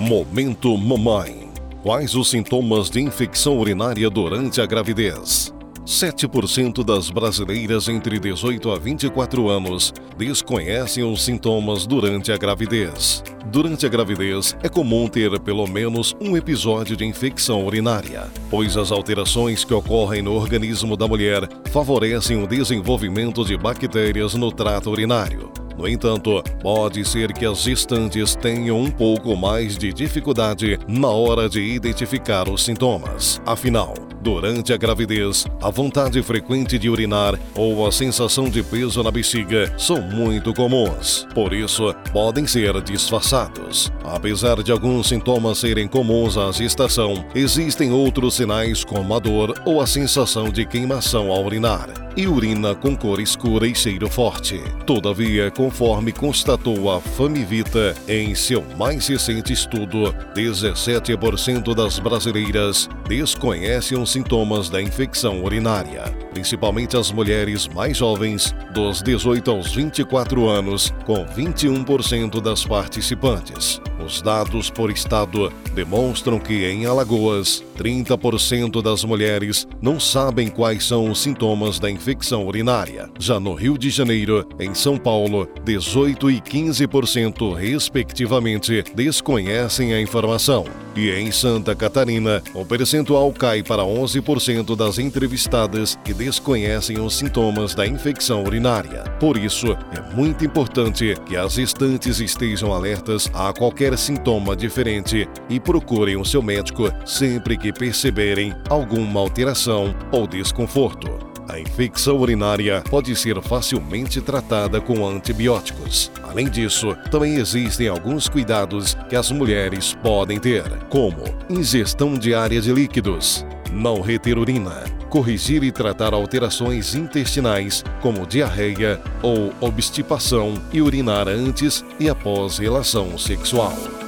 Momento Mamãe. Quais os sintomas de infecção urinária durante a gravidez? 7% das brasileiras entre 18 a 24 anos desconhecem os sintomas durante a gravidez. Durante a gravidez, é comum ter pelo menos um episódio de infecção urinária, pois as alterações que ocorrem no organismo da mulher favorecem o desenvolvimento de bactérias no trato urinário. No entanto, pode ser que as gestantes tenham um pouco mais de dificuldade na hora de identificar os sintomas. Afinal, durante a gravidez, a vontade frequente de urinar ou a sensação de peso na bexiga são muito comuns. Por isso, podem ser disfarçados. Apesar de alguns sintomas serem comuns à gestação, existem outros sinais como a dor ou a sensação de queimação ao urinar e urina com cor escura e cheiro forte. Todavia, conforme constatou a Famivita em seu mais recente estudo, 17% das brasileiras desconhecem os sintomas da infecção urinária, principalmente as mulheres mais jovens, dos 18 aos 24 anos, com 21% das participantes. Os dados por estado demonstram que em Alagoas, 30% das mulheres não sabem quais são os sintomas da infecção urinária. Já no Rio de Janeiro, em São Paulo, 18 e 15%, respectivamente, desconhecem a informação. E em Santa Catarina, o percentual cai para 11% das entrevistadas que desconhecem os sintomas da infecção urinária. Por isso, é muito importante que as gestantes estejam alertas a qualquer sintoma diferente e procurem o seu médico sempre que perceberem alguma alteração ou desconforto. A infecção urinária pode ser facilmente tratada com antibióticos. Além disso, também existem alguns cuidados que as mulheres podem ter, como ingestão diária de líquidos, não reter urina, corrigir e tratar alterações intestinais, como diarreia ou obstipação, e urinar antes e após relação sexual.